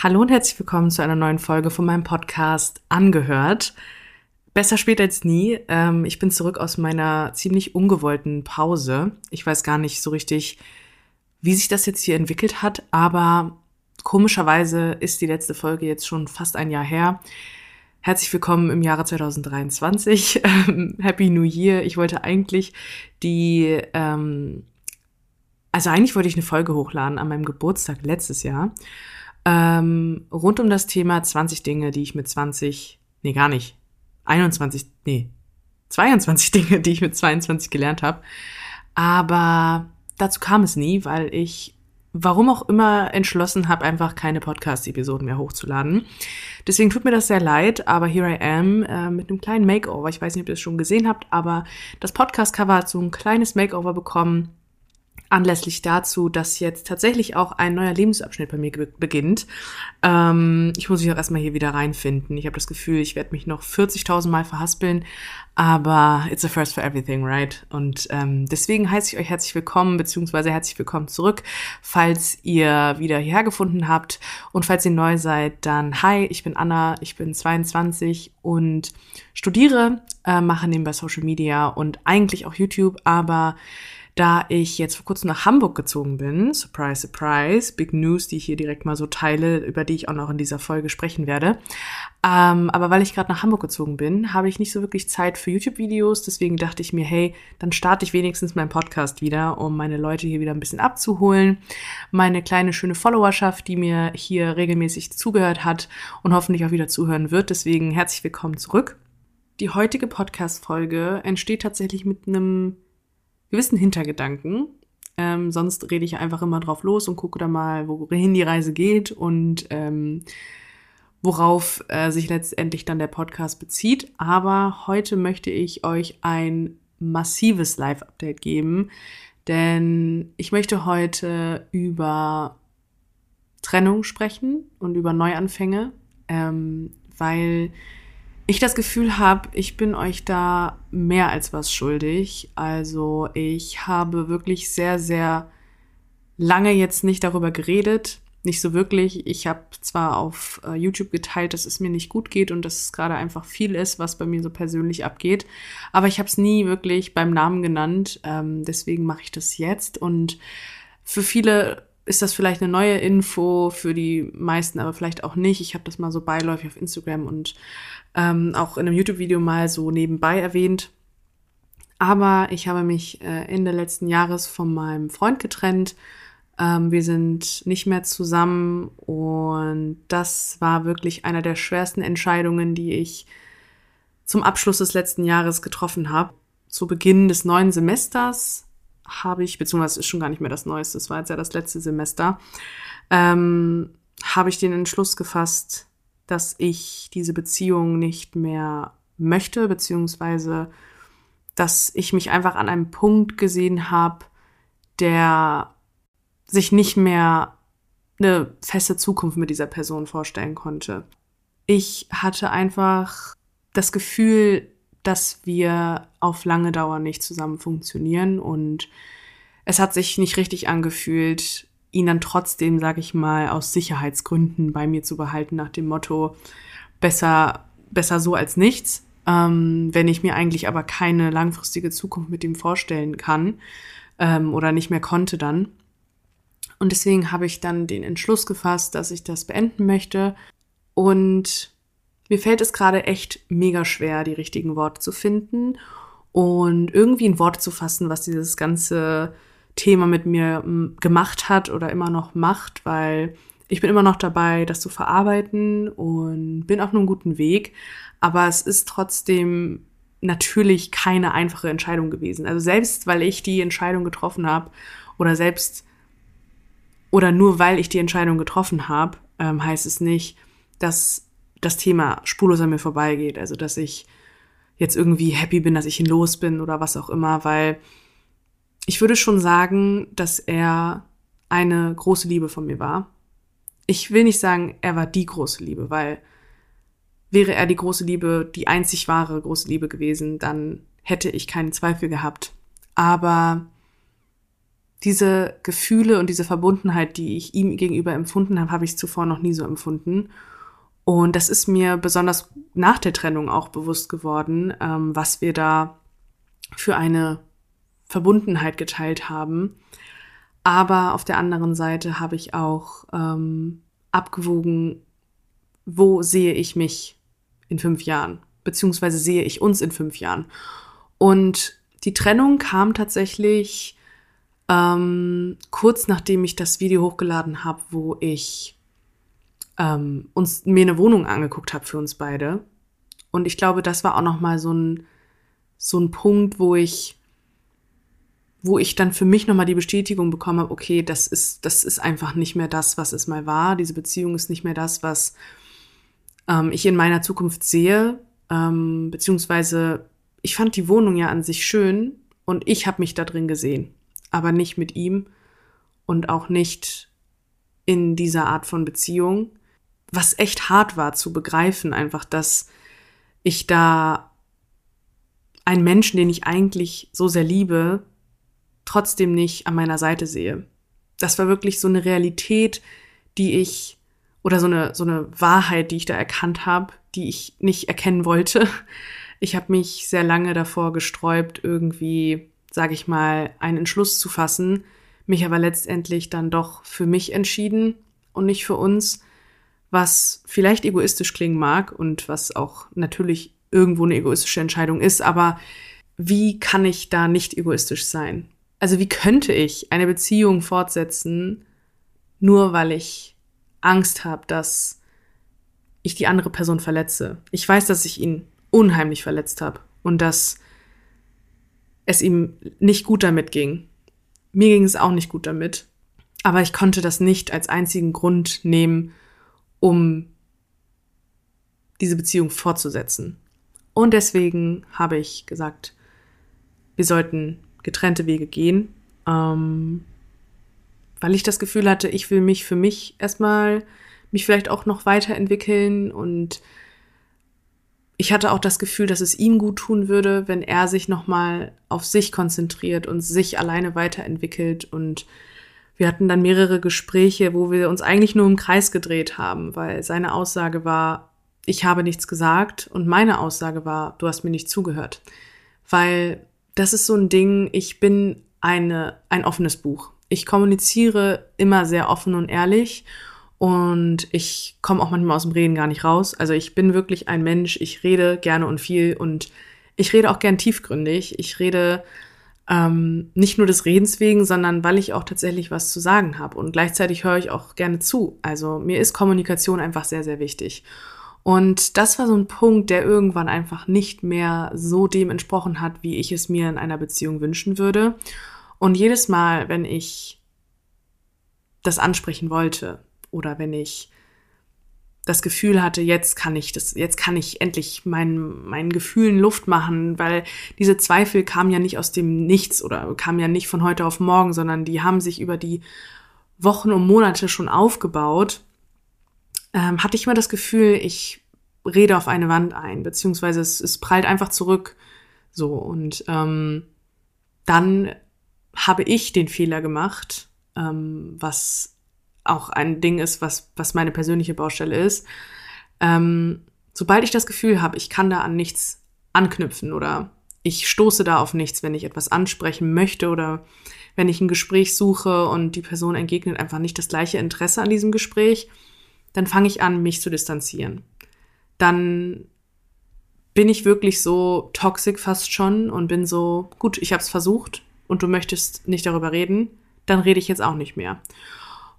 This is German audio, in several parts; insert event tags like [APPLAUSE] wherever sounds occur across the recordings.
Hallo und herzlich willkommen zu einer neuen Folge von meinem Podcast Angehört. Besser spät als nie. Ähm, ich bin zurück aus meiner ziemlich ungewollten Pause. Ich weiß gar nicht so richtig, wie sich das jetzt hier entwickelt hat, aber komischerweise ist die letzte Folge jetzt schon fast ein Jahr her. Herzlich willkommen im Jahre 2023. [LAUGHS] Happy New Year. Ich wollte eigentlich die, ähm, also eigentlich wollte ich eine Folge hochladen an meinem Geburtstag letztes Jahr ähm, rund um das Thema 20 Dinge, die ich mit 20, nee, gar nicht, 21, nee, 22 [LAUGHS] Dinge, die ich mit 22 gelernt habe. Aber dazu kam es nie, weil ich, warum auch immer, entschlossen habe, einfach keine Podcast-Episoden mehr hochzuladen. Deswegen tut mir das sehr leid, aber here I am äh, mit einem kleinen Makeover. Ich weiß nicht, ob ihr es schon gesehen habt, aber das Podcast-Cover hat so ein kleines Makeover bekommen anlässlich dazu, dass jetzt tatsächlich auch ein neuer Lebensabschnitt bei mir beginnt. Ähm, ich muss mich auch erstmal hier wieder reinfinden. Ich habe das Gefühl, ich werde mich noch 40.000 Mal verhaspeln, aber it's a first for everything, right? Und ähm, deswegen heiße ich euch herzlich willkommen, beziehungsweise herzlich willkommen zurück, falls ihr wieder hierher gefunden habt. Und falls ihr neu seid, dann hi, ich bin Anna, ich bin 22 und studiere, äh, mache nebenbei Social Media und eigentlich auch YouTube, aber da ich jetzt vor kurzem nach Hamburg gezogen bin. Surprise, surprise. Big News, die ich hier direkt mal so teile, über die ich auch noch in dieser Folge sprechen werde. Ähm, aber weil ich gerade nach Hamburg gezogen bin, habe ich nicht so wirklich Zeit für YouTube-Videos. Deswegen dachte ich mir, hey, dann starte ich wenigstens meinen Podcast wieder, um meine Leute hier wieder ein bisschen abzuholen. Meine kleine, schöne Followerschaft, die mir hier regelmäßig zugehört hat und hoffentlich auch wieder zuhören wird. Deswegen herzlich willkommen zurück. Die heutige Podcast-Folge entsteht tatsächlich mit einem gewissen Hintergedanken. Ähm, sonst rede ich einfach immer drauf los und gucke da mal, wohin die Reise geht und ähm, worauf äh, sich letztendlich dann der Podcast bezieht. Aber heute möchte ich euch ein massives Live-Update geben, denn ich möchte heute über Trennung sprechen und über Neuanfänge, ähm, weil ich das Gefühl habe, ich bin euch da mehr als was schuldig. Also ich habe wirklich sehr, sehr lange jetzt nicht darüber geredet. Nicht so wirklich. Ich habe zwar auf äh, YouTube geteilt, dass es mir nicht gut geht und dass es gerade einfach viel ist, was bei mir so persönlich abgeht. Aber ich habe es nie wirklich beim Namen genannt. Ähm, deswegen mache ich das jetzt. Und für viele ist das vielleicht eine neue Info, für die meisten aber vielleicht auch nicht. Ich habe das mal so beiläufig auf Instagram und ähm, auch in einem YouTube-Video mal so nebenbei erwähnt. Aber ich habe mich äh, Ende letzten Jahres von meinem Freund getrennt. Ähm, wir sind nicht mehr zusammen und das war wirklich einer der schwersten Entscheidungen, die ich zum Abschluss des letzten Jahres getroffen habe. Zu Beginn des neuen Semesters habe ich, beziehungsweise ist schon gar nicht mehr das Neueste, es war jetzt ja das letzte Semester, ähm, habe ich den Entschluss gefasst, dass ich diese Beziehung nicht mehr möchte, beziehungsweise dass ich mich einfach an einem Punkt gesehen habe, der sich nicht mehr eine feste Zukunft mit dieser Person vorstellen konnte. Ich hatte einfach das Gefühl, dass wir auf lange Dauer nicht zusammen funktionieren und es hat sich nicht richtig angefühlt, ihn dann trotzdem, sag ich mal, aus Sicherheitsgründen bei mir zu behalten, nach dem Motto, besser, besser so als nichts, ähm, wenn ich mir eigentlich aber keine langfristige Zukunft mit ihm vorstellen kann ähm, oder nicht mehr konnte dann. Und deswegen habe ich dann den Entschluss gefasst, dass ich das beenden möchte. Und mir fällt es gerade echt mega schwer, die richtigen Worte zu finden und irgendwie ein Wort zu fassen, was dieses ganze Thema mit mir gemacht hat oder immer noch macht, weil ich bin immer noch dabei, das zu verarbeiten und bin auf einem guten Weg. Aber es ist trotzdem natürlich keine einfache Entscheidung gewesen. Also selbst weil ich die Entscheidung getroffen habe oder selbst oder nur weil ich die Entscheidung getroffen habe, ähm, heißt es nicht, dass das Thema spurlos an mir vorbeigeht. Also dass ich jetzt irgendwie happy bin, dass ich ihn los bin oder was auch immer, weil ich würde schon sagen, dass er eine große Liebe von mir war. Ich will nicht sagen, er war die große Liebe, weil wäre er die große Liebe, die einzig wahre große Liebe gewesen, dann hätte ich keinen Zweifel gehabt. Aber diese Gefühle und diese Verbundenheit, die ich ihm gegenüber empfunden habe, habe ich zuvor noch nie so empfunden. Und das ist mir besonders nach der Trennung auch bewusst geworden, ähm, was wir da für eine Verbundenheit geteilt haben. Aber auf der anderen Seite habe ich auch ähm, abgewogen, wo sehe ich mich in fünf Jahren, beziehungsweise sehe ich uns in fünf Jahren. Und die Trennung kam tatsächlich ähm, kurz nachdem ich das Video hochgeladen habe, wo ich ähm, uns mir eine Wohnung angeguckt habe für uns beide. Und ich glaube, das war auch noch mal so ein so ein Punkt, wo ich wo ich dann für mich noch mal die Bestätigung bekommen habe, okay, das ist das ist einfach nicht mehr das, was es mal war. Diese Beziehung ist nicht mehr das, was ähm, ich in meiner Zukunft sehe, ähm, beziehungsweise ich fand die Wohnung ja an sich schön und ich habe mich da drin gesehen, aber nicht mit ihm und auch nicht in dieser Art von Beziehung, was echt hart war zu begreifen, einfach, dass ich da einen Menschen, den ich eigentlich so sehr liebe, trotzdem nicht an meiner Seite sehe. Das war wirklich so eine Realität, die ich oder so eine so eine Wahrheit, die ich da erkannt habe, die ich nicht erkennen wollte, [LAUGHS] ich habe mich sehr lange davor gesträubt, irgendwie, sage ich mal, einen Entschluss zu fassen, mich aber letztendlich dann doch für mich entschieden und nicht für uns, was vielleicht egoistisch klingen mag und was auch natürlich irgendwo eine egoistische Entscheidung ist, aber wie kann ich da nicht egoistisch sein? Also wie könnte ich eine Beziehung fortsetzen, nur weil ich Angst habe, dass ich die andere Person verletze? Ich weiß, dass ich ihn unheimlich verletzt habe und dass es ihm nicht gut damit ging. Mir ging es auch nicht gut damit, aber ich konnte das nicht als einzigen Grund nehmen, um diese Beziehung fortzusetzen. Und deswegen habe ich gesagt, wir sollten getrennte Wege gehen, ähm, weil ich das Gefühl hatte, ich will mich für mich erstmal mich vielleicht auch noch weiterentwickeln und ich hatte auch das Gefühl, dass es ihm gut tun würde, wenn er sich nochmal auf sich konzentriert und sich alleine weiterentwickelt. Und wir hatten dann mehrere Gespräche, wo wir uns eigentlich nur im Kreis gedreht haben, weil seine Aussage war, ich habe nichts gesagt und meine Aussage war, du hast mir nicht zugehört. Weil das ist so ein Ding, ich bin eine, ein offenes Buch. Ich kommuniziere immer sehr offen und ehrlich und ich komme auch manchmal aus dem Reden gar nicht raus. Also ich bin wirklich ein Mensch, ich rede gerne und viel und ich rede auch gern tiefgründig. Ich rede ähm, nicht nur des Redens wegen, sondern weil ich auch tatsächlich was zu sagen habe. Und gleichzeitig höre ich auch gerne zu. Also mir ist Kommunikation einfach sehr, sehr wichtig. Und das war so ein Punkt, der irgendwann einfach nicht mehr so dem entsprochen hat, wie ich es mir in einer Beziehung wünschen würde. Und jedes Mal, wenn ich das ansprechen wollte, oder wenn ich das Gefühl hatte, jetzt kann ich das, jetzt kann ich endlich meinen, meinen Gefühlen Luft machen, weil diese Zweifel kamen ja nicht aus dem Nichts oder kamen ja nicht von heute auf morgen, sondern die haben sich über die Wochen und Monate schon aufgebaut, ähm, hatte ich immer das Gefühl, ich rede auf eine Wand ein, beziehungsweise es, es prallt einfach zurück. So, und ähm, dann habe ich den Fehler gemacht, ähm, was auch ein Ding ist, was, was meine persönliche Baustelle ist. Ähm, sobald ich das Gefühl habe, ich kann da an nichts anknüpfen oder ich stoße da auf nichts, wenn ich etwas ansprechen möchte oder wenn ich ein Gespräch suche und die Person entgegnet einfach nicht das gleiche Interesse an diesem Gespräch, dann fange ich an, mich zu distanzieren. Dann bin ich wirklich so toxisch fast schon und bin so, gut, ich habe es versucht und du möchtest nicht darüber reden, dann rede ich jetzt auch nicht mehr.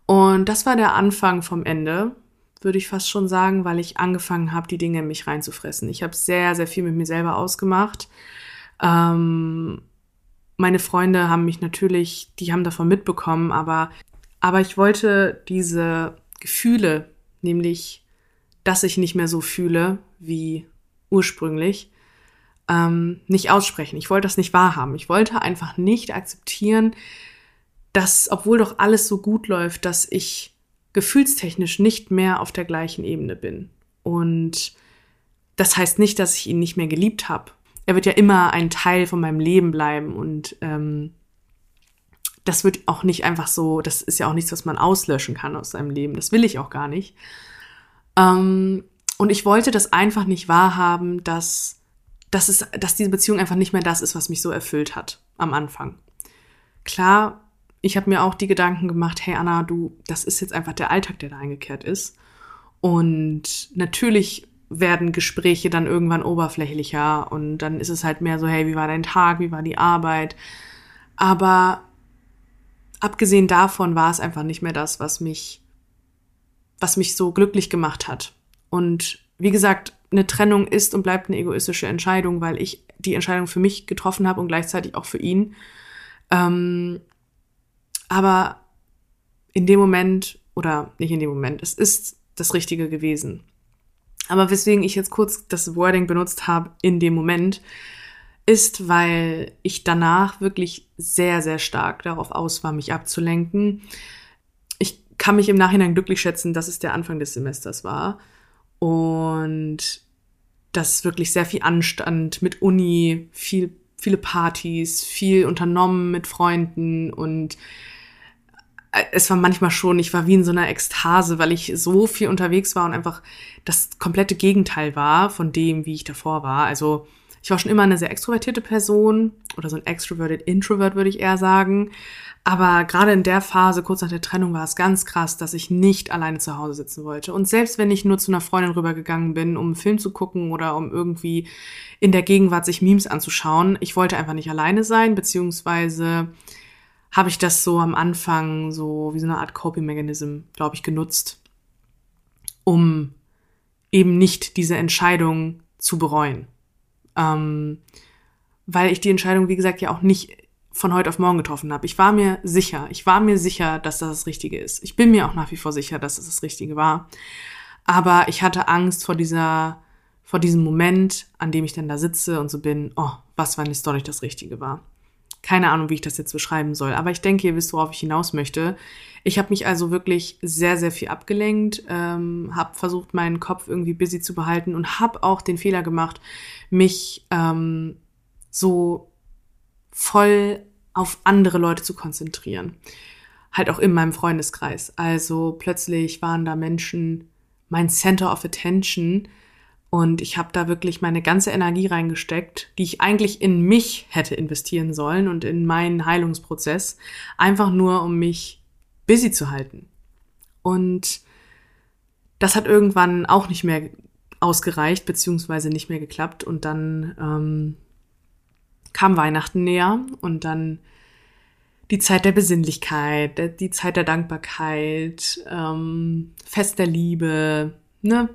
Und das war der Anfang vom Ende, würde ich fast schon sagen, weil ich angefangen habe, die Dinge in mich reinzufressen. Ich habe sehr, sehr viel mit mir selber ausgemacht. Ähm, meine Freunde haben mich natürlich, die haben davon mitbekommen, aber, aber ich wollte diese Gefühle, nämlich, dass ich nicht mehr so fühle wie ursprünglich, ähm, nicht aussprechen. Ich wollte das nicht wahrhaben. Ich wollte einfach nicht akzeptieren, dass, obwohl doch alles so gut läuft, dass ich gefühlstechnisch nicht mehr auf der gleichen Ebene bin. Und das heißt nicht, dass ich ihn nicht mehr geliebt habe. Er wird ja immer ein Teil von meinem Leben bleiben und ähm, das wird auch nicht einfach so, das ist ja auch nichts, was man auslöschen kann aus seinem Leben. Das will ich auch gar nicht. Ähm, und ich wollte das einfach nicht wahrhaben, dass, dass, es, dass diese Beziehung einfach nicht mehr das ist, was mich so erfüllt hat am Anfang. Klar, ich habe mir auch die Gedanken gemacht, hey Anna, du, das ist jetzt einfach der Alltag, der da eingekehrt ist. Und natürlich werden Gespräche dann irgendwann oberflächlicher und dann ist es halt mehr so, hey, wie war dein Tag, wie war die Arbeit? Aber abgesehen davon war es einfach nicht mehr das, was mich, was mich so glücklich gemacht hat. Und wie gesagt, eine Trennung ist und bleibt eine egoistische Entscheidung, weil ich die Entscheidung für mich getroffen habe und gleichzeitig auch für ihn. Ähm, aber in dem Moment, oder nicht in dem Moment, es ist das Richtige gewesen. Aber weswegen ich jetzt kurz das Wording benutzt habe in dem Moment, ist, weil ich danach wirklich sehr, sehr stark darauf aus war, mich abzulenken. Ich kann mich im Nachhinein glücklich schätzen, dass es der Anfang des Semesters war und dass wirklich sehr viel Anstand mit Uni, viel, viele Partys, viel unternommen mit Freunden und es war manchmal schon, ich war wie in so einer Ekstase, weil ich so viel unterwegs war und einfach das komplette Gegenteil war von dem, wie ich davor war. Also ich war schon immer eine sehr extrovertierte Person oder so ein extroverted Introvert, würde ich eher sagen. Aber gerade in der Phase, kurz nach der Trennung, war es ganz krass, dass ich nicht alleine zu Hause sitzen wollte. Und selbst wenn ich nur zu einer Freundin rübergegangen bin, um einen Film zu gucken oder um irgendwie in der Gegenwart sich Memes anzuschauen, ich wollte einfach nicht alleine sein, beziehungsweise habe ich das so am Anfang so wie so eine Art Coping-Mechanism, glaube ich, genutzt, um eben nicht diese Entscheidung zu bereuen. Ähm, weil ich die Entscheidung, wie gesagt, ja auch nicht von heute auf morgen getroffen habe. Ich war mir sicher, ich war mir sicher, dass das das Richtige ist. Ich bin mir auch nach wie vor sicher, dass das das Richtige war. Aber ich hatte Angst vor dieser, vor diesem Moment, an dem ich dann da sitze und so bin, oh, was, wenn es doch nicht das Richtige war. Keine Ahnung, wie ich das jetzt beschreiben soll. Aber ich denke, ihr wisst, worauf ich hinaus möchte. Ich habe mich also wirklich sehr, sehr viel abgelenkt, ähm, habe versucht, meinen Kopf irgendwie busy zu behalten und habe auch den Fehler gemacht, mich ähm, so voll auf andere Leute zu konzentrieren. Halt auch in meinem Freundeskreis. Also plötzlich waren da Menschen mein Center of Attention und ich habe da wirklich meine ganze Energie reingesteckt, die ich eigentlich in mich hätte investieren sollen und in meinen Heilungsprozess, einfach nur um mich busy zu halten. Und das hat irgendwann auch nicht mehr ausgereicht, beziehungsweise nicht mehr geklappt. Und dann ähm, kam Weihnachten näher und dann die Zeit der Besinnlichkeit, die Zeit der Dankbarkeit, ähm, Fest der Liebe, ne?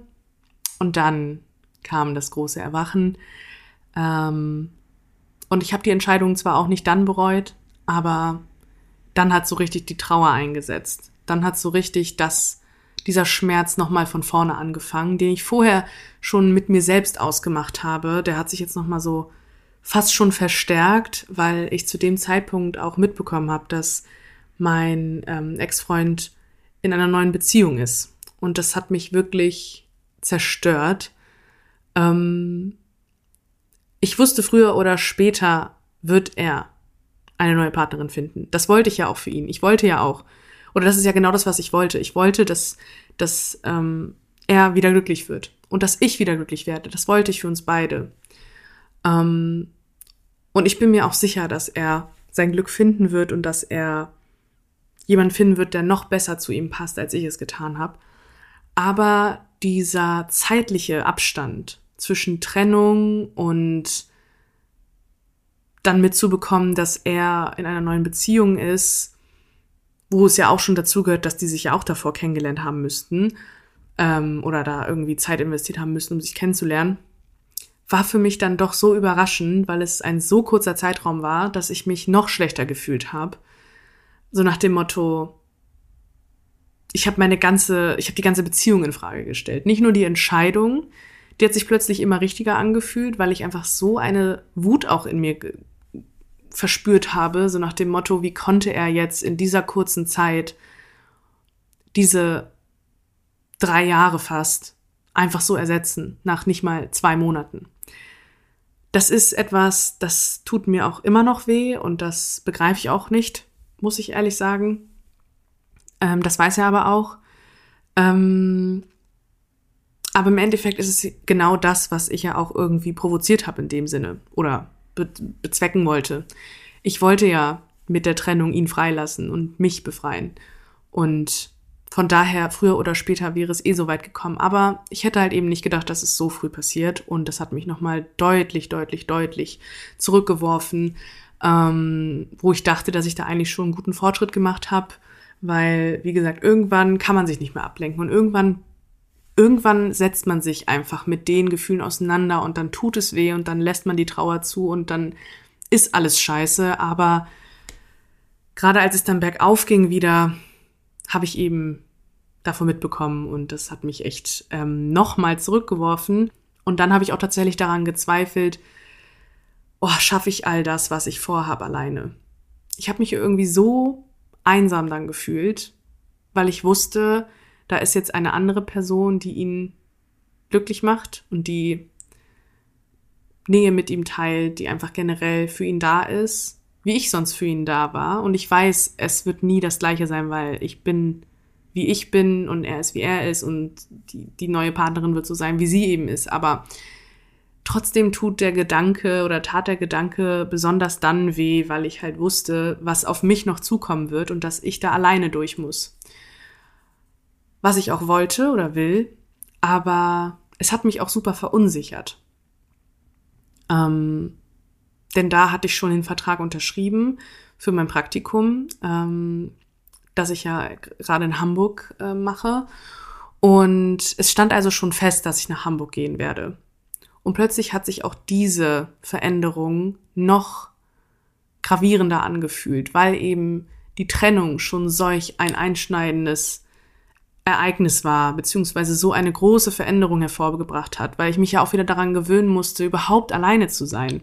Und dann kam das große Erwachen. Ähm, und ich habe die Entscheidung zwar auch nicht dann bereut, aber dann hat so richtig die Trauer eingesetzt. Dann hat so richtig das, dieser Schmerz nochmal von vorne angefangen, den ich vorher schon mit mir selbst ausgemacht habe. Der hat sich jetzt nochmal so fast schon verstärkt, weil ich zu dem Zeitpunkt auch mitbekommen habe, dass mein ähm, Ex-Freund in einer neuen Beziehung ist. Und das hat mich wirklich zerstört. Ähm, ich wusste früher oder später wird er eine neue Partnerin finden. Das wollte ich ja auch für ihn. Ich wollte ja auch, oder das ist ja genau das, was ich wollte. Ich wollte, dass, dass ähm, er wieder glücklich wird und dass ich wieder glücklich werde. Das wollte ich für uns beide. Ähm, und ich bin mir auch sicher, dass er sein Glück finden wird und dass er jemand finden wird, der noch besser zu ihm passt, als ich es getan habe. Aber dieser zeitliche Abstand zwischen Trennung und dann mitzubekommen, dass er in einer neuen Beziehung ist, wo es ja auch schon dazu gehört, dass die sich ja auch davor kennengelernt haben müssten ähm, oder da irgendwie Zeit investiert haben müssen, um sich kennenzulernen, war für mich dann doch so überraschend, weil es ein so kurzer Zeitraum war, dass ich mich noch schlechter gefühlt habe. So nach dem Motto, ich habe meine ganze, ich habe die ganze Beziehung in Frage gestellt. Nicht nur die Entscheidung, die hat sich plötzlich immer richtiger angefühlt, weil ich einfach so eine Wut auch in mir verspürt habe, so nach dem Motto, wie konnte er jetzt in dieser kurzen Zeit diese drei Jahre fast einfach so ersetzen, nach nicht mal zwei Monaten. Das ist etwas, das tut mir auch immer noch weh und das begreife ich auch nicht, muss ich ehrlich sagen. Ähm, das weiß er aber auch. Ähm, aber im Endeffekt ist es genau das, was ich ja auch irgendwie provoziert habe in dem Sinne oder be bezwecken wollte. Ich wollte ja mit der Trennung ihn freilassen und mich befreien. Und von daher, früher oder später wäre es eh so weit gekommen. Aber ich hätte halt eben nicht gedacht, dass es so früh passiert. Und das hat mich nochmal deutlich, deutlich, deutlich zurückgeworfen, ähm, wo ich dachte, dass ich da eigentlich schon einen guten Fortschritt gemacht habe. Weil, wie gesagt, irgendwann kann man sich nicht mehr ablenken. Und irgendwann irgendwann setzt man sich einfach mit den Gefühlen auseinander und dann tut es weh und dann lässt man die Trauer zu und dann ist alles scheiße. Aber gerade als es dann bergauf ging wieder, habe ich eben davon mitbekommen und das hat mich echt ähm, nochmal zurückgeworfen. Und dann habe ich auch tatsächlich daran gezweifelt, oh, schaffe ich all das, was ich vorhabe alleine. Ich habe mich irgendwie so einsam dann gefühlt, weil ich wusste, da ist jetzt eine andere Person, die ihn glücklich macht und die Nähe mit ihm teilt, die einfach generell für ihn da ist, wie ich sonst für ihn da war. Und ich weiß, es wird nie das gleiche sein, weil ich bin, wie ich bin und er ist, wie er ist und die, die neue Partnerin wird so sein, wie sie eben ist. Aber trotzdem tut der Gedanke oder tat der Gedanke besonders dann weh, weil ich halt wusste, was auf mich noch zukommen wird und dass ich da alleine durch muss was ich auch wollte oder will, aber es hat mich auch super verunsichert. Ähm, denn da hatte ich schon den Vertrag unterschrieben für mein Praktikum, ähm, das ich ja gerade in Hamburg äh, mache. Und es stand also schon fest, dass ich nach Hamburg gehen werde. Und plötzlich hat sich auch diese Veränderung noch gravierender angefühlt, weil eben die Trennung schon solch ein einschneidendes Ereignis war, beziehungsweise so eine große Veränderung hervorgebracht hat, weil ich mich ja auch wieder daran gewöhnen musste, überhaupt alleine zu sein.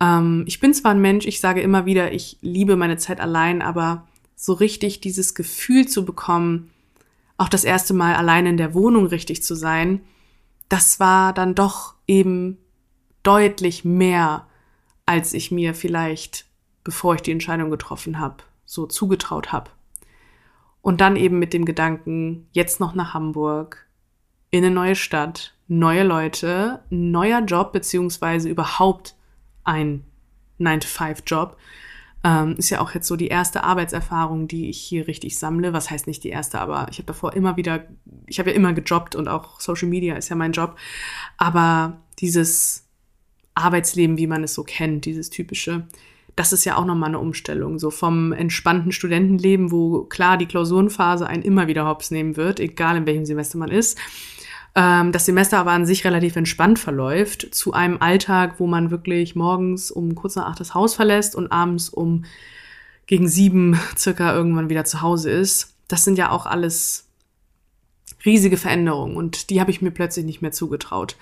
Ähm, ich bin zwar ein Mensch, ich sage immer wieder, ich liebe meine Zeit allein, aber so richtig dieses Gefühl zu bekommen, auch das erste Mal allein in der Wohnung richtig zu sein, das war dann doch eben deutlich mehr, als ich mir vielleicht, bevor ich die Entscheidung getroffen habe, so zugetraut habe. Und dann eben mit dem Gedanken, jetzt noch nach Hamburg, in eine neue Stadt, neue Leute, neuer Job, beziehungsweise überhaupt ein 9-to-5-Job. Ähm, ist ja auch jetzt so die erste Arbeitserfahrung, die ich hier richtig sammle. Was heißt nicht die erste, aber ich habe davor immer wieder, ich habe ja immer gejobbt und auch Social Media ist ja mein Job. Aber dieses Arbeitsleben, wie man es so kennt, dieses typische, das ist ja auch nochmal eine Umstellung. So vom entspannten Studentenleben, wo klar die Klausurenphase einen immer wieder hops nehmen wird, egal in welchem Semester man ist. Ähm, das Semester aber an sich relativ entspannt verläuft, zu einem Alltag, wo man wirklich morgens um kurz nach acht das Haus verlässt und abends um gegen sieben circa irgendwann wieder zu Hause ist. Das sind ja auch alles riesige Veränderungen und die habe ich mir plötzlich nicht mehr zugetraut,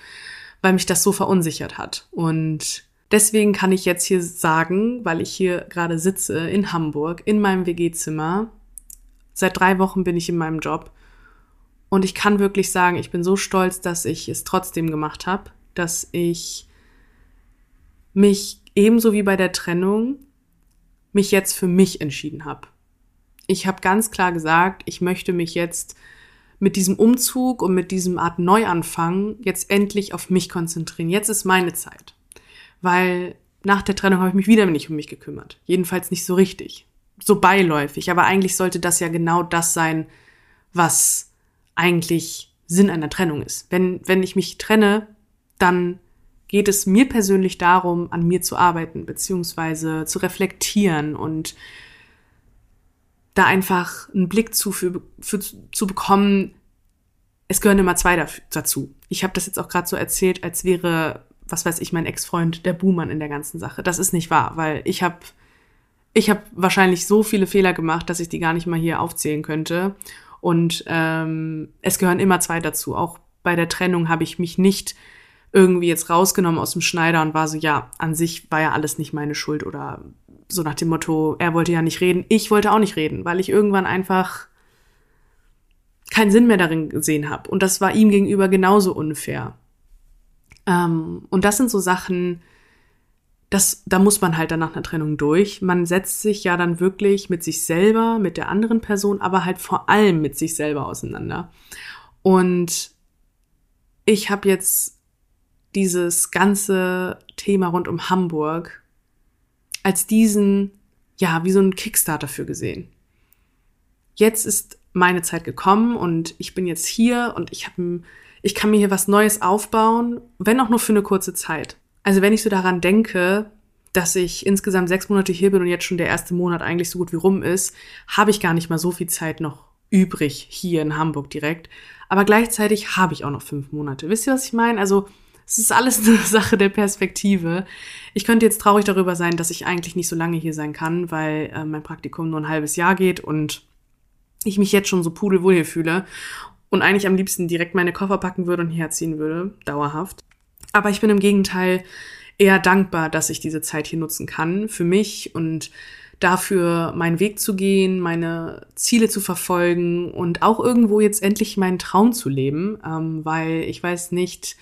weil mich das so verunsichert hat. Und Deswegen kann ich jetzt hier sagen, weil ich hier gerade sitze in Hamburg in meinem WG-Zimmer. Seit drei Wochen bin ich in meinem Job. Und ich kann wirklich sagen, ich bin so stolz, dass ich es trotzdem gemacht habe, dass ich mich ebenso wie bei der Trennung mich jetzt für mich entschieden habe. Ich habe ganz klar gesagt, ich möchte mich jetzt mit diesem Umzug und mit diesem Art Neuanfang jetzt endlich auf mich konzentrieren. Jetzt ist meine Zeit weil nach der Trennung habe ich mich wieder nicht um mich gekümmert. Jedenfalls nicht so richtig. So beiläufig. Aber eigentlich sollte das ja genau das sein, was eigentlich Sinn einer Trennung ist. Wenn, wenn ich mich trenne, dann geht es mir persönlich darum, an mir zu arbeiten, beziehungsweise zu reflektieren und da einfach einen Blick zu, für, für, zu bekommen, es gehören immer zwei dazu. Ich habe das jetzt auch gerade so erzählt, als wäre was weiß ich, mein Ex-Freund der Buhmann in der ganzen Sache. Das ist nicht wahr, weil ich habe ich habe wahrscheinlich so viele Fehler gemacht, dass ich die gar nicht mal hier aufzählen könnte. Und ähm, es gehören immer zwei dazu. Auch bei der Trennung habe ich mich nicht irgendwie jetzt rausgenommen aus dem Schneider und war so, ja, an sich war ja alles nicht meine Schuld oder so nach dem Motto, er wollte ja nicht reden, ich wollte auch nicht reden, weil ich irgendwann einfach keinen Sinn mehr darin gesehen habe. Und das war ihm gegenüber genauso unfair. Ähm, und das sind so Sachen, das, da muss man halt dann nach einer Trennung durch. Man setzt sich ja dann wirklich mit sich selber, mit der anderen Person, aber halt vor allem mit sich selber auseinander. Und ich habe jetzt dieses ganze Thema rund um Hamburg als diesen, ja, wie so ein Kickstarter für gesehen. Jetzt ist meine Zeit gekommen und ich bin jetzt hier und ich habe ich kann mir hier was Neues aufbauen, wenn auch nur für eine kurze Zeit. Also wenn ich so daran denke, dass ich insgesamt sechs Monate hier bin und jetzt schon der erste Monat eigentlich so gut wie rum ist, habe ich gar nicht mal so viel Zeit noch übrig hier in Hamburg direkt. Aber gleichzeitig habe ich auch noch fünf Monate. Wisst ihr, was ich meine? Also es ist alles [LAUGHS] eine Sache der Perspektive. Ich könnte jetzt traurig darüber sein, dass ich eigentlich nicht so lange hier sein kann, weil äh, mein Praktikum nur ein halbes Jahr geht und ich mich jetzt schon so pudelwohl hier fühle und eigentlich am liebsten direkt meine Koffer packen würde und herziehen würde, dauerhaft. Aber ich bin im Gegenteil eher dankbar, dass ich diese Zeit hier nutzen kann für mich und dafür meinen Weg zu gehen, meine Ziele zu verfolgen und auch irgendwo jetzt endlich meinen Traum zu leben, ähm, weil ich weiß nicht,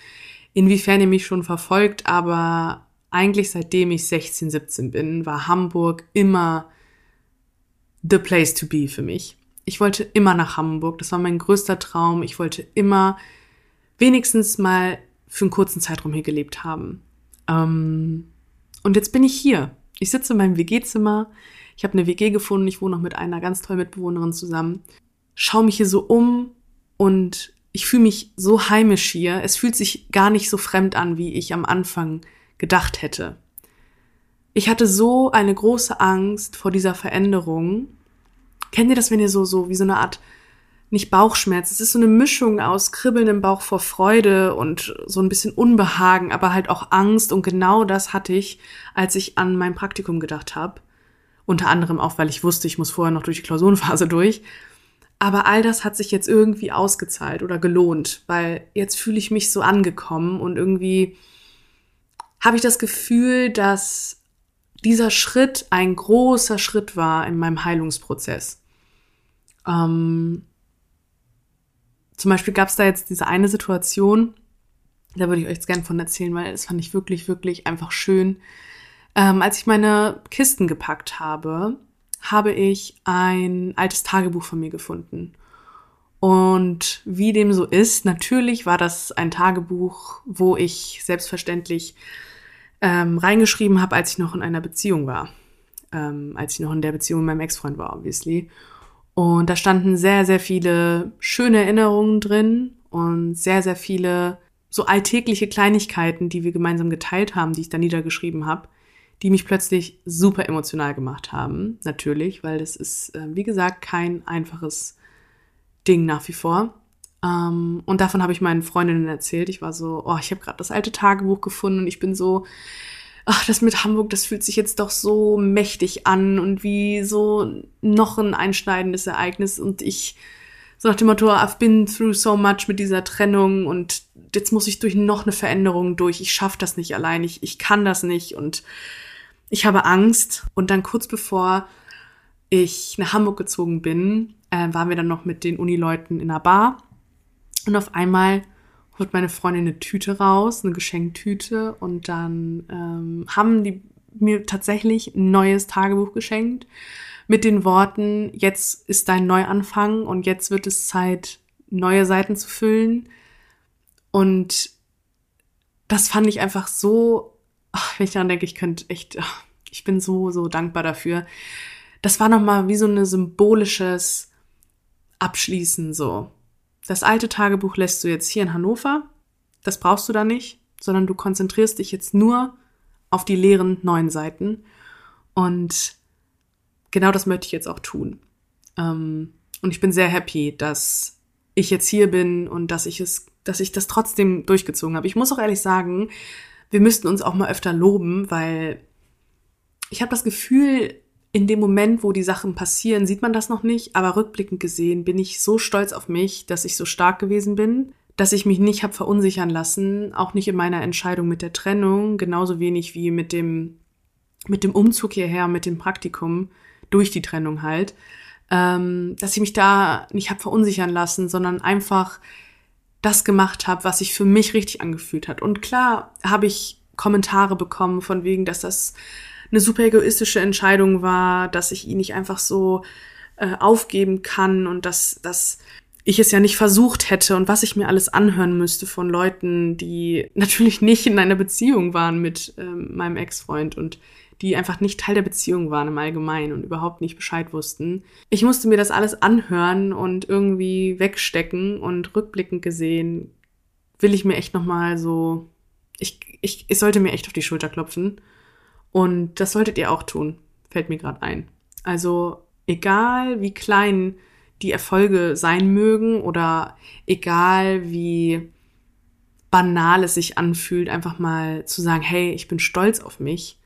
inwiefern ihr mich schon verfolgt, aber eigentlich seitdem ich 16, 17 bin, war Hamburg immer the place to be für mich. Ich wollte immer nach Hamburg, das war mein größter Traum. Ich wollte immer wenigstens mal für einen kurzen Zeitraum hier gelebt haben. Ähm, und jetzt bin ich hier. Ich sitze in meinem WG-Zimmer. Ich habe eine WG gefunden. Ich wohne noch mit einer ganz tollen Mitbewohnerin zusammen. Schau mich hier so um und ich fühle mich so heimisch hier. Es fühlt sich gar nicht so fremd an, wie ich am Anfang gedacht hätte. Ich hatte so eine große Angst vor dieser Veränderung. Kennt ihr das, wenn ihr so, so wie so eine Art nicht Bauchschmerz. Es ist so eine Mischung aus Kribbeln im Bauch vor Freude und so ein bisschen Unbehagen, aber halt auch Angst. Und genau das hatte ich, als ich an mein Praktikum gedacht habe. Unter anderem auch, weil ich wusste, ich muss vorher noch durch die Klausurenphase durch. Aber all das hat sich jetzt irgendwie ausgezahlt oder gelohnt, weil jetzt fühle ich mich so angekommen und irgendwie habe ich das Gefühl, dass dieser Schritt ein großer Schritt war in meinem Heilungsprozess. Ähm, zum Beispiel gab es da jetzt diese eine Situation, da würde ich euch jetzt gerne von erzählen, weil das fand ich wirklich, wirklich einfach schön. Ähm, als ich meine Kisten gepackt habe, habe ich ein altes Tagebuch von mir gefunden. Und wie dem so ist, natürlich war das ein Tagebuch, wo ich selbstverständlich ähm, reingeschrieben habe, als ich noch in einer Beziehung war. Ähm, als ich noch in der Beziehung mit meinem Ex-Freund war, obviously. Und da standen sehr, sehr viele schöne Erinnerungen drin und sehr, sehr viele so alltägliche Kleinigkeiten, die wir gemeinsam geteilt haben, die ich da niedergeschrieben habe, die mich plötzlich super emotional gemacht haben. Natürlich, weil das ist, äh, wie gesagt, kein einfaches Ding nach wie vor. Ähm, und davon habe ich meinen Freundinnen erzählt. Ich war so, oh, ich habe gerade das alte Tagebuch gefunden und ich bin so ach, das mit Hamburg, das fühlt sich jetzt doch so mächtig an und wie so noch ein einschneidendes Ereignis und ich so nach dem Motto, I've been through so much mit dieser Trennung und jetzt muss ich durch noch eine Veränderung durch. Ich schaffe das nicht allein, ich, ich kann das nicht und ich habe Angst. Und dann kurz bevor ich nach Hamburg gezogen bin, äh, waren wir dann noch mit den Unileuten in einer Bar und auf einmal holt meine Freundin eine Tüte raus, eine Geschenktüte und dann ähm, haben die mir tatsächlich ein neues Tagebuch geschenkt mit den Worten, jetzt ist dein Neuanfang und jetzt wird es Zeit, neue Seiten zu füllen. Und das fand ich einfach so, ach, wenn ich daran denke, ich könnte echt, ach, ich bin so, so dankbar dafür. Das war nochmal wie so ein symbolisches Abschließen so. Das alte Tagebuch lässt du jetzt hier in Hannover. Das brauchst du da nicht, sondern du konzentrierst dich jetzt nur auf die leeren neuen Seiten. Und genau das möchte ich jetzt auch tun. Ähm, und ich bin sehr happy, dass ich jetzt hier bin und dass ich es, dass ich das trotzdem durchgezogen habe. Ich muss auch ehrlich sagen, wir müssten uns auch mal öfter loben, weil ich habe das Gefühl, in dem Moment, wo die Sachen passieren, sieht man das noch nicht, aber rückblickend gesehen bin ich so stolz auf mich, dass ich so stark gewesen bin, dass ich mich nicht habe verunsichern lassen, auch nicht in meiner Entscheidung mit der Trennung, genauso wenig wie mit dem mit dem Umzug hierher, mit dem Praktikum durch die Trennung halt, ähm, dass ich mich da nicht habe verunsichern lassen, sondern einfach das gemacht habe, was sich für mich richtig angefühlt hat. Und klar habe ich Kommentare bekommen von wegen, dass das eine super egoistische Entscheidung war, dass ich ihn nicht einfach so äh, aufgeben kann und dass, dass ich es ja nicht versucht hätte und was ich mir alles anhören müsste von Leuten, die [LAUGHS] natürlich nicht in einer Beziehung waren mit ähm, meinem Ex-Freund und die einfach nicht Teil der Beziehung waren im Allgemeinen und überhaupt nicht Bescheid wussten. Ich musste mir das alles anhören und irgendwie wegstecken und rückblickend gesehen will ich mir echt nochmal so, ich, ich, ich sollte mir echt auf die Schulter klopfen und das solltet ihr auch tun, fällt mir gerade ein. Also egal wie klein die Erfolge sein mögen oder egal wie banal es sich anfühlt, einfach mal zu sagen, hey, ich bin stolz auf mich,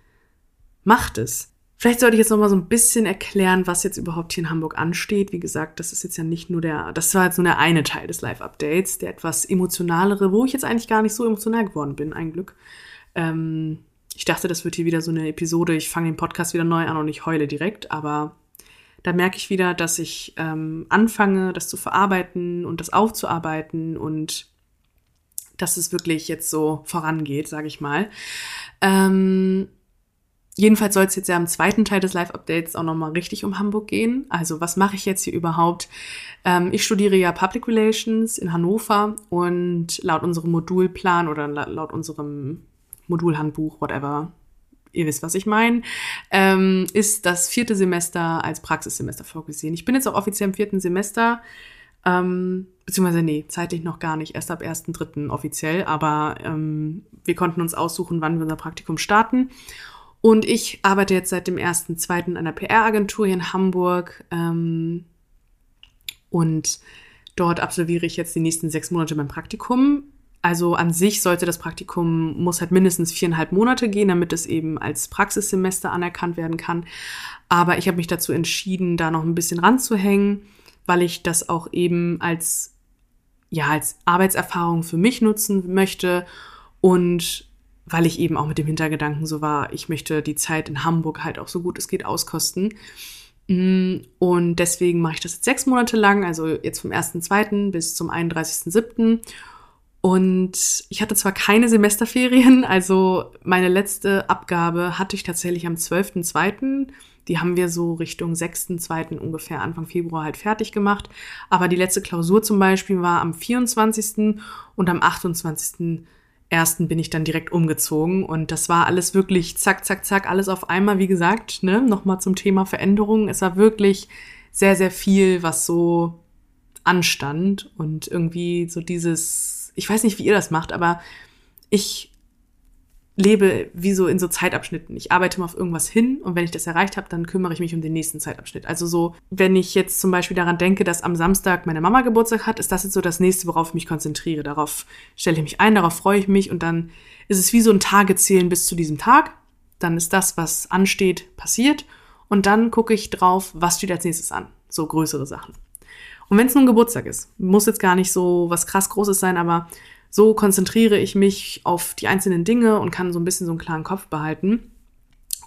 macht es. Vielleicht sollte ich jetzt noch mal so ein bisschen erklären, was jetzt überhaupt hier in Hamburg ansteht. Wie gesagt, das ist jetzt ja nicht nur der, das war jetzt nur der eine Teil des Live-Updates, der etwas emotionalere, wo ich jetzt eigentlich gar nicht so emotional geworden bin, ein Glück. Ähm, ich dachte, das wird hier wieder so eine Episode, ich fange den Podcast wieder neu an und ich heule direkt, aber da merke ich wieder, dass ich ähm, anfange, das zu verarbeiten und das aufzuarbeiten und dass es wirklich jetzt so vorangeht, sage ich mal. Ähm, jedenfalls soll es jetzt ja im zweiten Teil des Live-Updates auch nochmal richtig um Hamburg gehen. Also was mache ich jetzt hier überhaupt? Ähm, ich studiere ja Public Relations in Hannover und laut unserem Modulplan oder laut unserem Modulhandbuch, whatever, ihr wisst, was ich meine, ähm, ist das vierte Semester als Praxissemester vorgesehen. Ich bin jetzt auch offiziell im vierten Semester, ähm, beziehungsweise nee, zeitlich noch gar nicht, erst ab 1.3. offiziell, aber ähm, wir konnten uns aussuchen, wann wir unser Praktikum starten. Und ich arbeite jetzt seit dem 1.2. in einer PR-Agentur hier in Hamburg ähm, und dort absolviere ich jetzt die nächsten sechs Monate mein Praktikum also an sich sollte das Praktikum, muss halt mindestens viereinhalb Monate gehen, damit es eben als Praxissemester anerkannt werden kann. Aber ich habe mich dazu entschieden, da noch ein bisschen ranzuhängen, weil ich das auch eben als, ja, als Arbeitserfahrung für mich nutzen möchte und weil ich eben auch mit dem Hintergedanken so war, ich möchte die Zeit in Hamburg halt auch so gut es geht auskosten. Mm, und deswegen mache ich das jetzt sechs Monate lang, also jetzt vom 1.2. bis zum 31.7. Und ich hatte zwar keine Semesterferien, [LAUGHS] also meine letzte Abgabe hatte ich tatsächlich am 12.02. Die haben wir so Richtung 6.02. ungefähr Anfang Februar halt fertig gemacht. Aber die letzte Klausur zum Beispiel war am 24. und am 28. Ersten bin ich dann direkt umgezogen und das war alles wirklich zack, zack, zack, alles auf einmal, wie gesagt, ne, nochmal zum Thema Veränderungen. Es war wirklich sehr, sehr viel, was so anstand und irgendwie so dieses ich weiß nicht, wie ihr das macht, aber ich lebe wie so in so Zeitabschnitten. Ich arbeite mal auf irgendwas hin und wenn ich das erreicht habe, dann kümmere ich mich um den nächsten Zeitabschnitt. Also so, wenn ich jetzt zum Beispiel daran denke, dass am Samstag meine Mama Geburtstag hat, ist das jetzt so das nächste, worauf ich mich konzentriere. Darauf stelle ich mich ein, darauf freue ich mich und dann ist es wie so ein Tagezählen bis zu diesem Tag. Dann ist das, was ansteht, passiert und dann gucke ich drauf, was steht als nächstes an. So größere Sachen. Und wenn es nun Geburtstag ist, muss jetzt gar nicht so was krass Großes sein, aber so konzentriere ich mich auf die einzelnen Dinge und kann so ein bisschen so einen klaren Kopf behalten.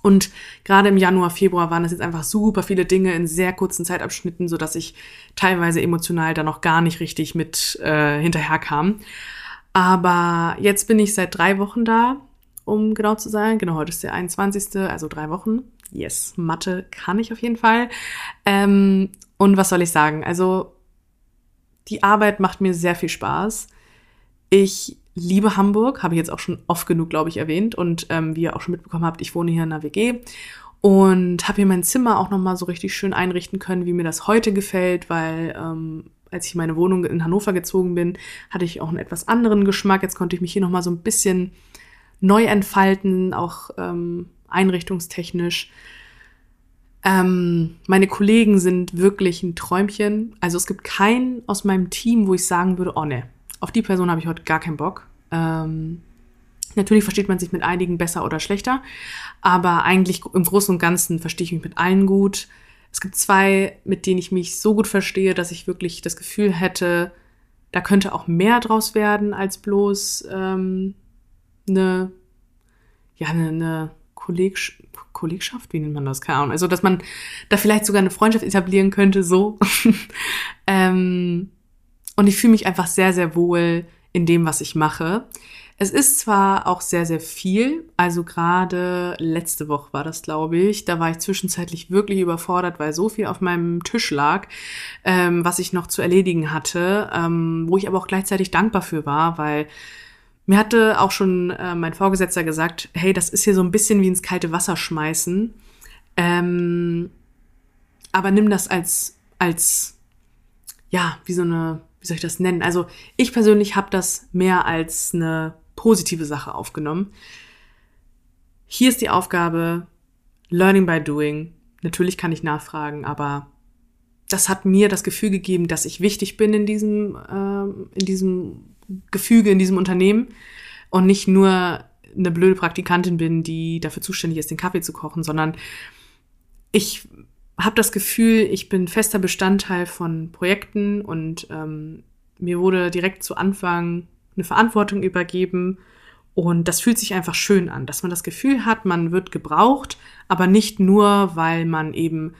Und gerade im Januar, Februar waren es jetzt einfach super viele Dinge in sehr kurzen Zeitabschnitten, so dass ich teilweise emotional da noch gar nicht richtig mit äh, hinterherkam. Aber jetzt bin ich seit drei Wochen da, um genau zu sein. Genau, heute ist der 21., also drei Wochen. Yes, Mathe kann ich auf jeden Fall. Ähm, und was soll ich sagen? Also die Arbeit macht mir sehr viel Spaß. Ich liebe Hamburg, habe ich jetzt auch schon oft genug, glaube ich, erwähnt. Und ähm, wie ihr auch schon mitbekommen habt, ich wohne hier in einer WG und habe hier mein Zimmer auch nochmal so richtig schön einrichten können, wie mir das heute gefällt, weil ähm, als ich meine Wohnung in Hannover gezogen bin, hatte ich auch einen etwas anderen Geschmack. Jetzt konnte ich mich hier nochmal so ein bisschen neu entfalten, auch ähm, einrichtungstechnisch. Ähm, meine Kollegen sind wirklich ein Träumchen. Also es gibt keinen aus meinem Team, wo ich sagen würde, oh ne, auf die Person habe ich heute gar keinen Bock. Ähm, natürlich versteht man sich mit einigen besser oder schlechter, aber eigentlich im Großen und Ganzen verstehe ich mich mit allen gut. Es gibt zwei, mit denen ich mich so gut verstehe, dass ich wirklich das Gefühl hätte, da könnte auch mehr draus werden als bloß ähm, eine, ja, eine, eine Kolleg Kollegschaft, wie nennt man das? Keine Ahnung. Also, dass man da vielleicht sogar eine Freundschaft etablieren könnte, so. [LAUGHS] ähm, und ich fühle mich einfach sehr, sehr wohl in dem, was ich mache. Es ist zwar auch sehr, sehr viel, also gerade letzte Woche war das, glaube ich, da war ich zwischenzeitlich wirklich überfordert, weil so viel auf meinem Tisch lag, ähm, was ich noch zu erledigen hatte, ähm, wo ich aber auch gleichzeitig dankbar für war, weil mir hatte auch schon äh, mein Vorgesetzter gesagt, hey, das ist hier so ein bisschen wie ins kalte Wasser schmeißen, ähm, aber nimm das als, als, ja, wie so eine, wie soll ich das nennen? Also ich persönlich habe das mehr als eine positive Sache aufgenommen. Hier ist die Aufgabe, Learning by Doing. Natürlich kann ich nachfragen, aber das hat mir das Gefühl gegeben, dass ich wichtig bin in diesem, äh, in diesem Gefüge, in diesem Unternehmen und nicht nur eine blöde Praktikantin bin, die dafür zuständig ist, den Kaffee zu kochen, sondern ich habe das Gefühl, ich bin fester Bestandteil von Projekten und ähm, mir wurde direkt zu Anfang eine Verantwortung übergeben. Und das fühlt sich einfach schön an, dass man das Gefühl hat, man wird gebraucht, aber nicht nur, weil man eben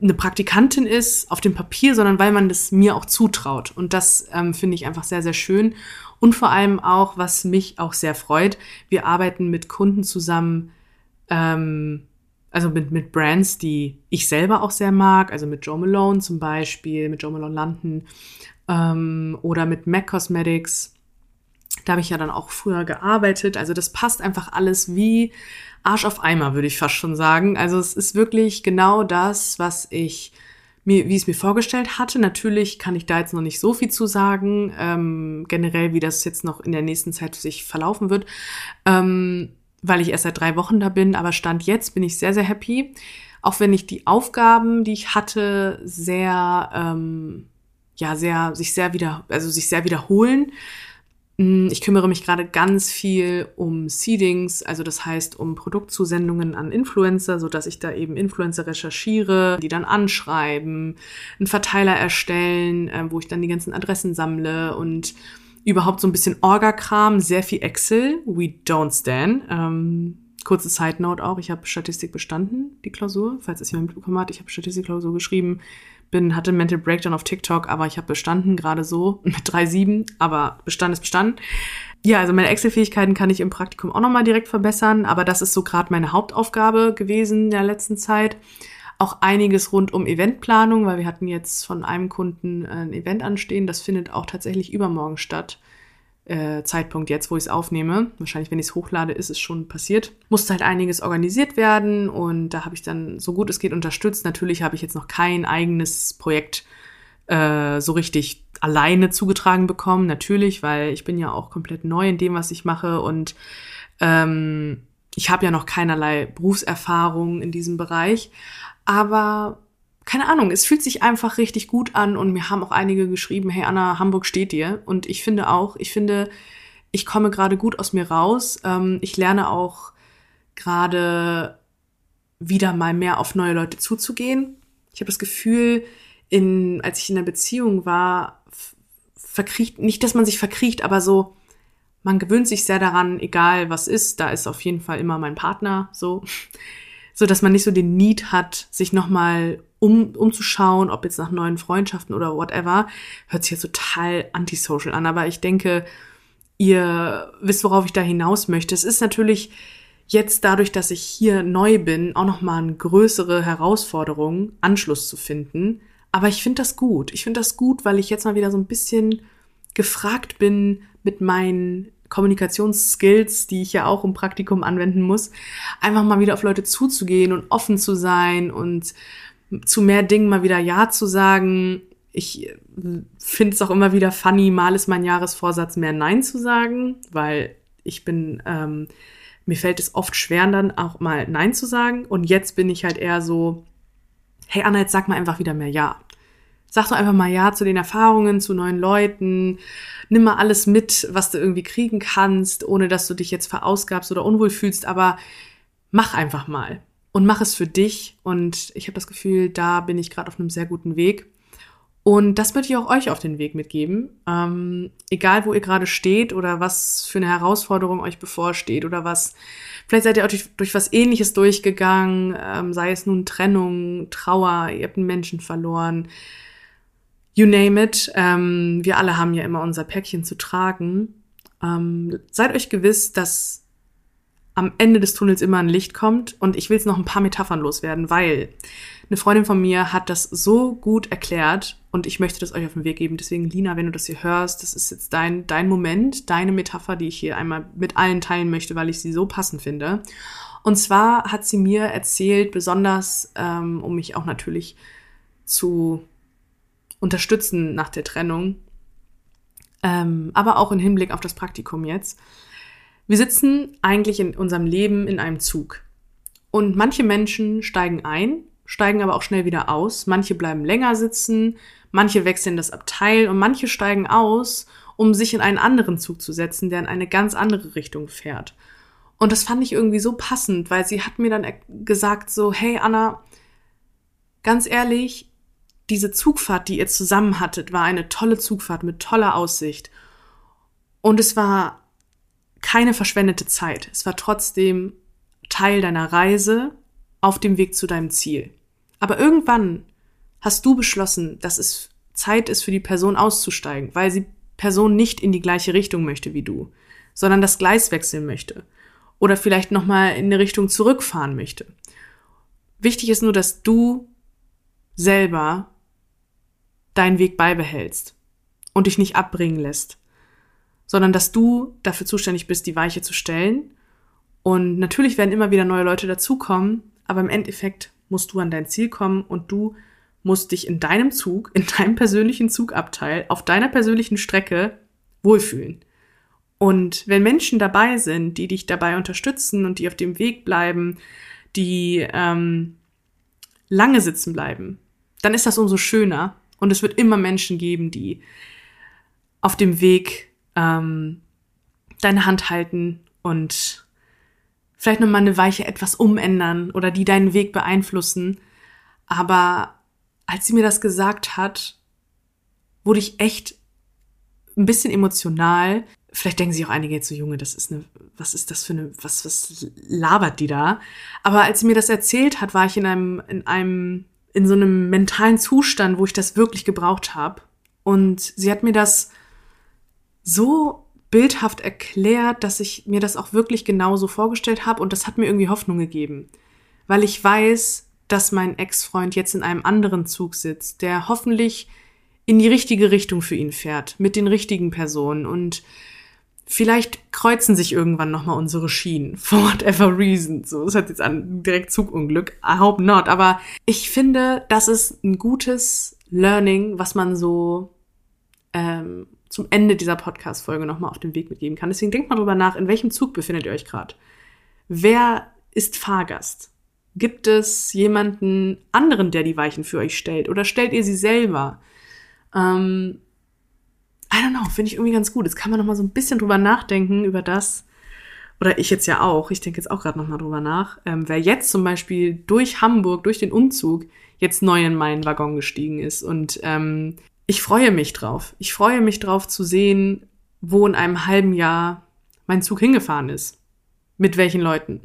eine Praktikantin ist auf dem Papier, sondern weil man das mir auch zutraut. Und das ähm, finde ich einfach sehr, sehr schön. Und vor allem auch, was mich auch sehr freut, wir arbeiten mit Kunden zusammen, ähm, also mit, mit Brands, die ich selber auch sehr mag, also mit Joe Malone zum Beispiel, mit Joe Malone London ähm, oder mit MAC Cosmetics. Da habe ich ja dann auch früher gearbeitet. Also das passt einfach alles wie Arsch auf Eimer, würde ich fast schon sagen. Also es ist wirklich genau das, was ich mir, wie es mir vorgestellt hatte. Natürlich kann ich da jetzt noch nicht so viel zu sagen, ähm, generell, wie das jetzt noch in der nächsten Zeit sich verlaufen wird, ähm, weil ich erst seit drei Wochen da bin. Aber Stand jetzt bin ich sehr, sehr happy. Auch wenn ich die Aufgaben, die ich hatte, sehr ähm, ja sehr sich sehr wieder also sich sehr wiederholen. Mm, ich kümmere mich gerade ganz viel um Seedings, also das heißt um Produktzusendungen an Influencer, so dass ich da eben Influencer recherchiere, die dann anschreiben, einen Verteiler erstellen, äh, wo ich dann die ganzen Adressen sammle und überhaupt so ein bisschen Orga-Kram, sehr viel Excel. We don't stand. Ähm, kurze Side Note auch, ich habe Statistik bestanden, die Klausur, falls es jemand mitbekommen hat. Ich habe Statistikklausur geschrieben bin, hatte Mental Breakdown auf TikTok, aber ich habe bestanden, gerade so [LAUGHS] mit 3,7, aber Bestand ist Bestand. Ja, also meine Excel-Fähigkeiten kann ich im Praktikum auch nochmal direkt verbessern, aber das ist so gerade meine Hauptaufgabe gewesen in der letzten Zeit. Auch einiges rund um Eventplanung, weil wir hatten jetzt von einem Kunden ein Event anstehen, das findet auch tatsächlich übermorgen statt äh, Zeitpunkt jetzt, wo ich es aufnehme. Wahrscheinlich, wenn ich es hochlade, ist es schon passiert. Musste halt einiges organisiert werden und da habe ich dann so gut es geht unterstützt. Natürlich habe ich jetzt noch kein eigenes Projekt äh, so richtig alleine zugetragen bekommen. Natürlich, weil ich bin ja auch komplett neu in dem, was ich mache und ähm, ich habe ja noch keinerlei Berufserfahrung in diesem Bereich. Aber keine Ahnung, es fühlt sich einfach richtig gut an und mir haben auch einige geschrieben, hey Anna, Hamburg steht dir. Und ich finde auch, ich finde, ich komme gerade gut aus mir raus. Ähm, ich lerne auch gerade wieder mal mehr auf neue Leute zuzugehen. Ich habe das Gefühl, in, als ich in einer Beziehung war, verkriecht, nicht, dass man sich verkriecht, aber so, man gewöhnt sich sehr daran, egal was ist, da ist auf jeden Fall immer mein Partner, so [LAUGHS] so dass man nicht so den Need hat, sich nochmal um, umzuschauen, ob jetzt nach neuen Freundschaften oder whatever. Hört sich jetzt total antisocial an, aber ich denke, ihr wisst, worauf ich da hinaus möchte. Es ist natürlich jetzt dadurch, dass ich hier neu bin, auch nochmal eine größere Herausforderung, Anschluss zu finden. Aber ich finde das gut. Ich finde das gut, weil ich jetzt mal wieder so ein bisschen gefragt bin mit meinen Kommunikationsskills, die ich ja auch im Praktikum anwenden muss, einfach mal wieder auf Leute zuzugehen und offen zu sein und zu mehr Dingen mal wieder Ja zu sagen. Ich finde es auch immer wieder funny, mal ist mein Jahresvorsatz, mehr Nein zu sagen, weil ich bin, ähm, mir fällt es oft schwer, dann auch mal Nein zu sagen. Und jetzt bin ich halt eher so, hey Anna, jetzt sag mal einfach wieder mehr Ja. Sag doch einfach mal Ja zu den Erfahrungen, zu neuen Leuten. Nimm mal alles mit, was du irgendwie kriegen kannst, ohne dass du dich jetzt verausgabst oder unwohl fühlst, aber mach einfach mal und mach es für dich. Und ich habe das Gefühl, da bin ich gerade auf einem sehr guten Weg. Und das möchte ich auch euch auf den Weg mitgeben. Ähm, egal, wo ihr gerade steht oder was für eine Herausforderung euch bevorsteht oder was, vielleicht seid ihr auch durch, durch was ähnliches durchgegangen, ähm, sei es nun Trennung, Trauer, ihr habt einen Menschen verloren, you name it. Ähm, wir alle haben ja immer unser Päckchen zu tragen. Ähm, seid euch gewiss, dass am Ende des Tunnels immer ein Licht kommt und ich will jetzt noch ein paar Metaphern loswerden, weil eine Freundin von mir hat das so gut erklärt und ich möchte das euch auf den Weg geben. Deswegen, Lina, wenn du das hier hörst, das ist jetzt dein, dein Moment, deine Metapher, die ich hier einmal mit allen teilen möchte, weil ich sie so passend finde. Und zwar hat sie mir erzählt, besonders ähm, um mich auch natürlich zu unterstützen nach der Trennung, ähm, aber auch im Hinblick auf das Praktikum jetzt, wir sitzen eigentlich in unserem Leben in einem Zug. Und manche Menschen steigen ein, steigen aber auch schnell wieder aus. Manche bleiben länger sitzen, manche wechseln das Abteil und manche steigen aus, um sich in einen anderen Zug zu setzen, der in eine ganz andere Richtung fährt. Und das fand ich irgendwie so passend, weil sie hat mir dann gesagt so, hey Anna, ganz ehrlich, diese Zugfahrt, die ihr zusammen hattet, war eine tolle Zugfahrt mit toller Aussicht. Und es war keine verschwendete Zeit. Es war trotzdem Teil deiner Reise auf dem Weg zu deinem Ziel. Aber irgendwann hast du beschlossen, dass es Zeit ist für die Person auszusteigen, weil sie Person nicht in die gleiche Richtung möchte wie du, sondern das Gleis wechseln möchte oder vielleicht noch mal in eine Richtung zurückfahren möchte. Wichtig ist nur, dass du selber deinen Weg beibehältst und dich nicht abbringen lässt sondern dass du dafür zuständig bist, die Weiche zu stellen. Und natürlich werden immer wieder neue Leute dazukommen, aber im Endeffekt musst du an dein Ziel kommen und du musst dich in deinem Zug, in deinem persönlichen Zugabteil, auf deiner persönlichen Strecke wohlfühlen. Und wenn Menschen dabei sind, die dich dabei unterstützen und die auf dem Weg bleiben, die ähm, lange sitzen bleiben, dann ist das umso schöner. Und es wird immer Menschen geben, die auf dem Weg ähm, deine Hand halten und vielleicht nochmal eine Weiche etwas umändern oder die deinen Weg beeinflussen. Aber als sie mir das gesagt hat, wurde ich echt ein bisschen emotional. Vielleicht denken sich auch einige jetzt so, Junge, das ist eine, was ist das für eine, was, was labert die da? Aber als sie mir das erzählt hat, war ich in einem, in einem, in so einem mentalen Zustand, wo ich das wirklich gebraucht habe. Und sie hat mir das so bildhaft erklärt, dass ich mir das auch wirklich genauso vorgestellt habe und das hat mir irgendwie Hoffnung gegeben, weil ich weiß, dass mein Ex-Freund jetzt in einem anderen Zug sitzt, der hoffentlich in die richtige Richtung für ihn fährt, mit den richtigen Personen und vielleicht kreuzen sich irgendwann nochmal unsere Schienen, [LAUGHS] for whatever reason. So, das hat jetzt an direkt Zugunglück. I hope not. Aber ich finde, das ist ein gutes Learning, was man so ähm, zum Ende dieser Podcast-Folge nochmal auf den Weg mitgeben kann. Deswegen denkt mal drüber nach, in welchem Zug befindet ihr euch gerade? Wer ist Fahrgast? Gibt es jemanden anderen, der die Weichen für euch stellt? Oder stellt ihr sie selber? Ähm, I don't know, finde ich irgendwie ganz gut. Jetzt kann man nochmal so ein bisschen drüber nachdenken, über das, oder ich jetzt ja auch, ich denke jetzt auch gerade nochmal drüber nach, ähm, wer jetzt zum Beispiel durch Hamburg, durch den Umzug, jetzt neu in meinen Waggon gestiegen ist und ähm, ich freue mich drauf. Ich freue mich drauf zu sehen, wo in einem halben Jahr mein Zug hingefahren ist. Mit welchen Leuten.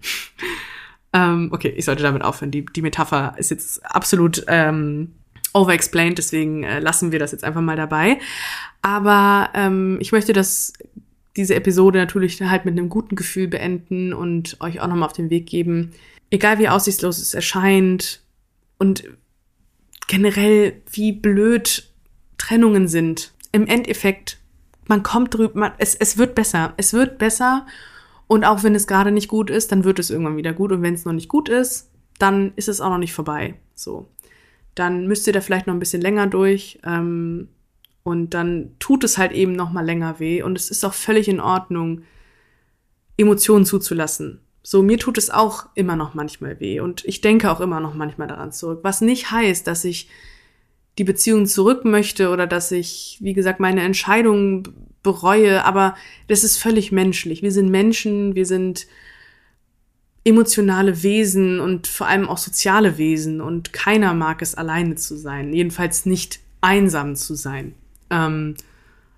[LAUGHS] ähm, okay, ich sollte damit aufhören. Die, die Metapher ist jetzt absolut ähm, overexplained, deswegen äh, lassen wir das jetzt einfach mal dabei. Aber ähm, ich möchte das diese Episode natürlich halt mit einem guten Gefühl beenden und euch auch nochmal auf den Weg geben. Egal wie aussichtslos es erscheint und generell wie blöd Trennungen sind, im Endeffekt, man kommt drüber, man, es, es wird besser. Es wird besser. Und auch wenn es gerade nicht gut ist, dann wird es irgendwann wieder gut. Und wenn es noch nicht gut ist, dann ist es auch noch nicht vorbei. So. Dann müsst ihr da vielleicht noch ein bisschen länger durch. Ähm, und dann tut es halt eben noch mal länger weh. Und es ist auch völlig in Ordnung, Emotionen zuzulassen. So, mir tut es auch immer noch manchmal weh. Und ich denke auch immer noch manchmal daran zurück. Was nicht heißt, dass ich die Beziehung zurück möchte oder dass ich, wie gesagt, meine Entscheidung bereue, aber das ist völlig menschlich. Wir sind Menschen, wir sind emotionale Wesen und vor allem auch soziale Wesen und keiner mag es, alleine zu sein, jedenfalls nicht einsam zu sein. Ähm,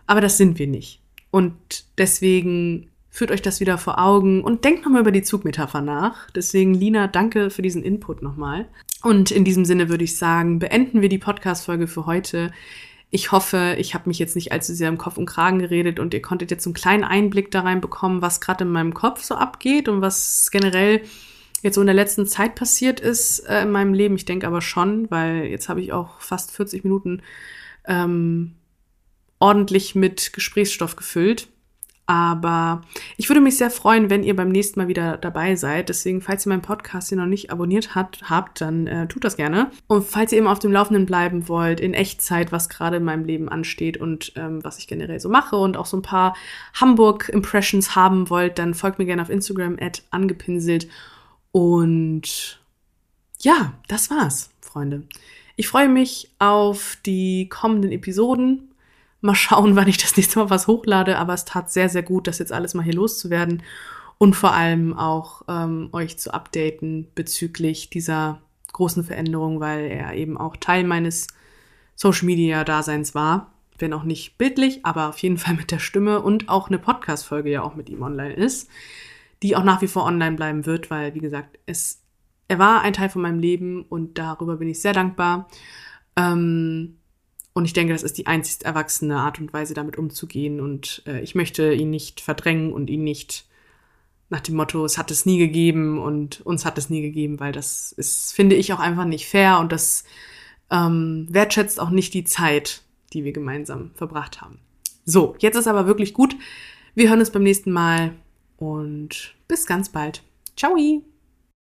aber das sind wir nicht. Und deswegen führt euch das wieder vor Augen und denkt nochmal über die Zugmetapher nach. Deswegen, Lina, danke für diesen Input nochmal. Und in diesem Sinne würde ich sagen, beenden wir die Podcast-Folge für heute. Ich hoffe, ich habe mich jetzt nicht allzu sehr im Kopf und Kragen geredet und ihr konntet jetzt einen kleinen Einblick da rein bekommen, was gerade in meinem Kopf so abgeht und was generell jetzt so in der letzten Zeit passiert ist äh, in meinem Leben. Ich denke aber schon, weil jetzt habe ich auch fast 40 Minuten ähm, ordentlich mit Gesprächsstoff gefüllt. Aber ich würde mich sehr freuen, wenn ihr beim nächsten Mal wieder dabei seid. Deswegen, falls ihr meinen Podcast hier noch nicht abonniert hat, habt, dann äh, tut das gerne. Und falls ihr eben auf dem Laufenden bleiben wollt, in Echtzeit, was gerade in meinem Leben ansteht und ähm, was ich generell so mache und auch so ein paar Hamburg-Impressions haben wollt, dann folgt mir gerne auf Instagram at angepinselt. Und ja, das war's, Freunde. Ich freue mich auf die kommenden Episoden Mal schauen, [LAUGHS] wann ich das nächste Mal was hochlade, aber es tat sehr, sehr gut, das jetzt alles mal hier loszuwerden und vor allem auch ähm, euch zu updaten bezüglich dieser großen Veränderung, weil er eben auch Teil meines Social Media Daseins war, wenn auch nicht bildlich, aber auf jeden Fall mit der Stimme und auch eine Podcast Folge ja auch mit ihm online ist, die auch nach wie vor online bleiben wird, weil wie gesagt, es er war ein Teil von meinem Leben und darüber bin ich sehr dankbar. Ähm, und ich denke, das ist die einzig erwachsene Art und Weise, damit umzugehen. Und äh, ich möchte ihn nicht verdrängen und ihn nicht nach dem Motto, es hat es nie gegeben und uns hat es nie gegeben, weil das ist, finde ich, auch einfach nicht fair und das ähm, wertschätzt auch nicht die Zeit, die wir gemeinsam verbracht haben. So, jetzt ist aber wirklich gut. Wir hören uns beim nächsten Mal und bis ganz bald. Ciao!